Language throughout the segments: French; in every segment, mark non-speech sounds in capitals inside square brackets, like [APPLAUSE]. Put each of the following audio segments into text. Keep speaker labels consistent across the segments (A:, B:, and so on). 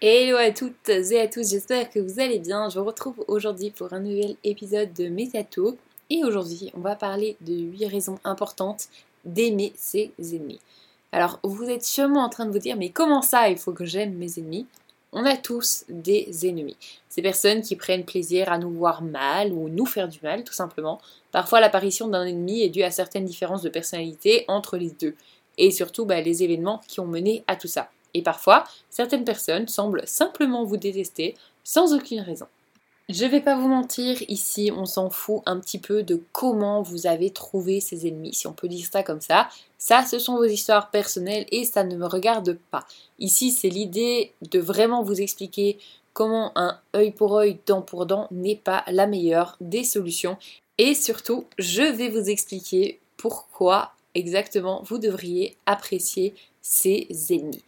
A: Hello à toutes et à tous, j'espère que vous allez bien. Je vous retrouve aujourd'hui pour un nouvel épisode de Métato. Et aujourd'hui, on va parler de 8 raisons importantes d'aimer ses ennemis. Alors, vous êtes sûrement en train de vous dire, mais comment ça, il faut que j'aime mes ennemis? On a tous des ennemis. Ces personnes qui prennent plaisir à nous voir mal ou nous faire du mal, tout simplement. Parfois, l'apparition d'un ennemi est due à certaines différences de personnalité entre les deux. Et surtout, bah, les événements qui ont mené à tout ça. Et parfois, certaines personnes semblent simplement vous détester sans aucune raison. Je vais pas vous mentir, ici on s'en fout un petit peu de comment vous avez trouvé ces ennemis, si on peut dire ça comme ça. Ça, ce sont vos histoires personnelles et ça ne me regarde pas. Ici, c'est l'idée de vraiment vous expliquer comment un œil pour œil, dent pour dent n'est pas la meilleure des solutions. Et surtout, je vais vous expliquer pourquoi exactement vous devriez apprécier ces ennemis.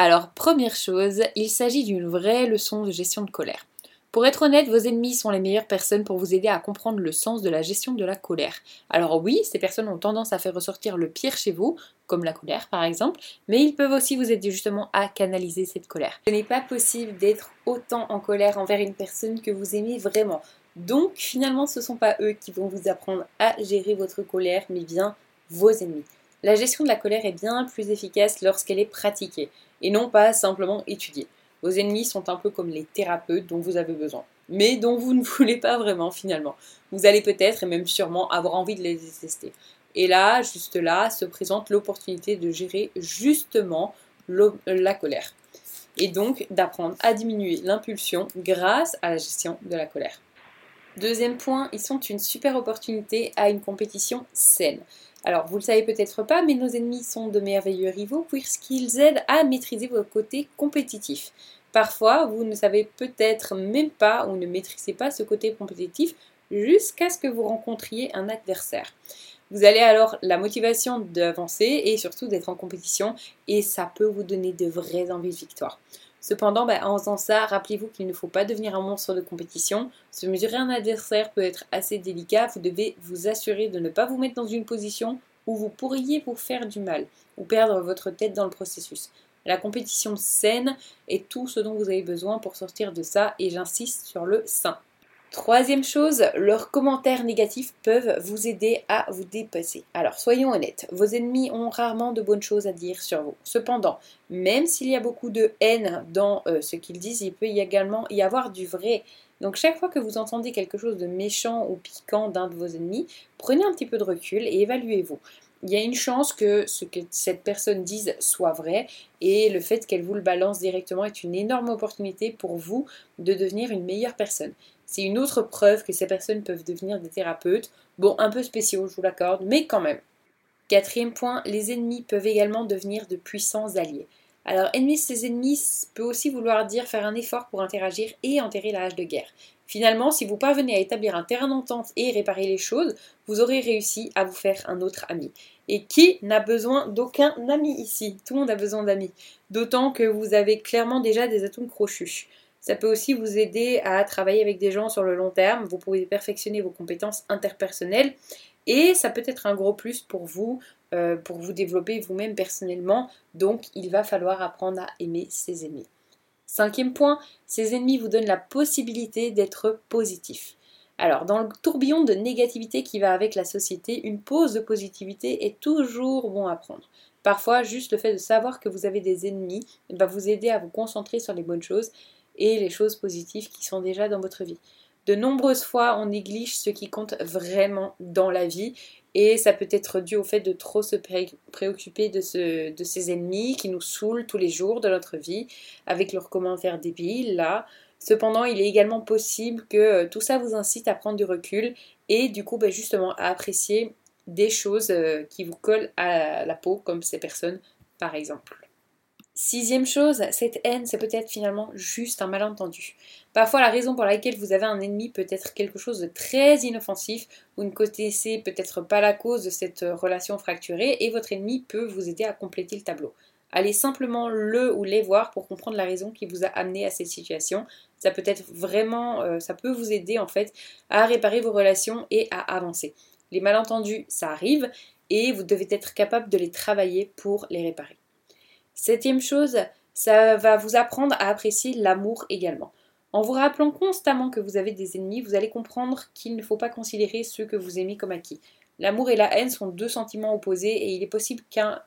A: Alors, première chose, il s'agit d'une vraie leçon de gestion de colère. Pour être honnête, vos ennemis sont les meilleures personnes pour vous aider à comprendre le sens de la gestion de la colère. Alors oui, ces personnes ont tendance à faire ressortir le pire chez vous, comme la colère par exemple, mais ils peuvent aussi vous aider justement à canaliser cette colère. Ce n'est pas possible d'être autant en colère envers une personne que vous aimez vraiment. Donc finalement, ce ne sont pas eux qui vont vous apprendre à gérer votre colère, mais bien vos ennemis. La gestion de la colère est bien plus efficace lorsqu'elle est pratiquée et non pas simplement étudiée. Vos ennemis sont un peu comme les thérapeutes dont vous avez besoin, mais dont vous ne [LAUGHS] voulez pas vraiment finalement. Vous allez peut-être et même sûrement avoir envie de les détester. Et là, juste là, se présente l'opportunité de gérer justement la colère. Et donc d'apprendre à diminuer l'impulsion grâce à la gestion de la colère. Deuxième point, ils sont une super opportunité à une compétition saine. Alors, vous le savez peut-être pas, mais nos ennemis sont de merveilleux rivaux puisqu'ils aident à maîtriser votre côté compétitif. Parfois, vous ne savez peut-être même pas ou ne maîtrisez pas ce côté compétitif jusqu'à ce que vous rencontriez un adversaire. Vous allez alors la motivation d'avancer et surtout d'être en compétition et ça peut vous donner de vraies envies de victoire. Cependant, bah, en faisant ça, rappelez-vous qu'il ne faut pas devenir un monstre de compétition. Se mesurer un adversaire peut être assez délicat. Vous devez vous assurer de ne pas vous mettre dans une position où vous pourriez vous faire du mal ou perdre votre tête dans le processus. La compétition saine est tout ce dont vous avez besoin pour sortir de ça et j'insiste sur le sain. Troisième chose, leurs commentaires négatifs peuvent vous aider à vous dépasser. Alors soyons honnêtes, vos ennemis ont rarement de bonnes choses à dire sur vous. Cependant, même s'il y a beaucoup de haine dans euh, ce qu'ils disent, il peut y également y avoir du vrai. Donc chaque fois que vous entendez quelque chose de méchant ou piquant d'un de vos ennemis, prenez un petit peu de recul et évaluez-vous il y a une chance que ce que cette personne dise soit vrai et le fait qu'elle vous le balance directement est une énorme opportunité pour vous de devenir une meilleure personne. C'est une autre preuve que ces personnes peuvent devenir des thérapeutes. Bon, un peu spéciaux, je vous l'accorde, mais quand même. Quatrième point, les ennemis peuvent également devenir de puissants alliés. Alors, ennemi ses ennemis peut aussi vouloir dire faire un effort pour interagir et enterrer la hache de guerre. Finalement, si vous parvenez à établir un terrain d'entente et réparer les choses, vous aurez réussi à vous faire un autre ami. Et qui n'a besoin d'aucun ami ici? Tout le monde a besoin d'amis. D'autant que vous avez clairement déjà des atomes crochus. Ça peut aussi vous aider à travailler avec des gens sur le long terme. Vous pouvez perfectionner vos compétences interpersonnelles. Et ça peut être un gros plus pour vous, euh, pour vous développer vous-même personnellement. Donc, il va falloir apprendre à aimer ses ennemis. Cinquième point, ces ennemis vous donnent la possibilité d'être positif. Alors, dans le tourbillon de négativité qui va avec la société, une pause de positivité est toujours bon à prendre. Parfois, juste le fait de savoir que vous avez des ennemis va vous aider à vous concentrer sur les bonnes choses et les choses positives qui sont déjà dans votre vie. De nombreuses fois, on néglige ce qui compte vraiment dans la vie et ça peut être dû au fait de trop se préoccuper de, ce, de ces ennemis qui nous saoulent tous les jours de notre vie avec leurs commentaires débiles là. Cependant, il est également possible que euh, tout ça vous incite à prendre du recul et du coup, ben, justement, à apprécier des choses euh, qui vous collent à la peau, comme ces personnes par exemple. Sixième chose, cette haine, c'est peut-être finalement juste un malentendu. Parfois, la raison pour laquelle vous avez un ennemi peut être quelque chose de très inoffensif, vous ne connaissez peut-être pas la cause de cette relation fracturée, et votre ennemi peut vous aider à compléter le tableau. Allez simplement le ou les voir pour comprendre la raison qui vous a amené à cette situation. Ça peut être vraiment, euh, ça peut vous aider en fait à réparer vos relations et à avancer. Les malentendus, ça arrive, et vous devez être capable de les travailler pour les réparer. Septième chose, Ça va vous apprendre à apprécier l'amour également. En vous rappelant constamment que vous avez des ennemis, vous allez comprendre qu'il ne faut pas considérer ceux que vous aimez comme acquis. L'amour et la haine sont deux sentiments opposés et il est possible qu'un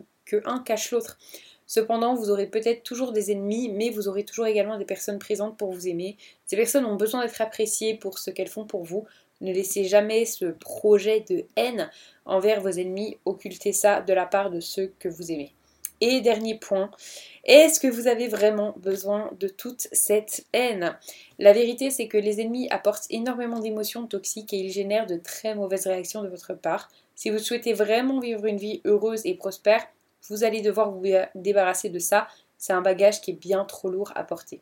A: cache l'autre. Cependant, vous aurez peut-être toujours des ennemis, mais vous aurez toujours également des personnes présentes pour vous aimer. Ces personnes ont besoin d'être appréciées pour ce qu'elles font pour vous. Ne laissez jamais ce projet de haine envers vos ennemis occulter ça de la part de ceux que vous aimez. Et dernier point, est-ce que vous avez vraiment besoin de toute cette haine? La vérité, c'est que les ennemis apportent énormément d'émotions toxiques et ils génèrent de très mauvaises réactions de votre part. Si vous souhaitez vraiment vivre une vie heureuse et prospère, vous allez devoir vous débarrasser de ça. C'est un bagage qui est bien trop lourd à porter.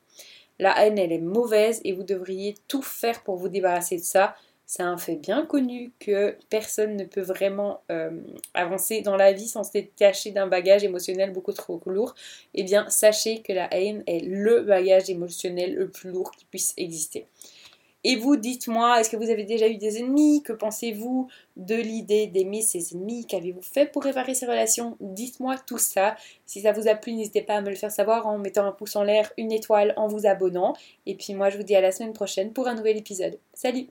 A: La haine, elle est mauvaise et vous devriez tout faire pour vous débarrasser de ça. C'est un fait bien connu que personne ne peut vraiment euh, avancer dans la vie sans se détacher d'un bagage émotionnel beaucoup trop lourd. Eh bien, sachez que la haine est le bagage émotionnel le plus lourd qui puisse exister. Et vous, dites-moi, est-ce que vous avez déjà eu des ennemis? Que pensez-vous de l'idée d'aimer ses ennemis? Qu'avez-vous fait pour réparer ces relations? Dites-moi tout ça. Si ça vous a plu, n'hésitez pas à me le faire savoir en mettant un pouce en l'air, une étoile, en vous abonnant. Et puis moi, je vous dis à la semaine prochaine pour un nouvel épisode. Salut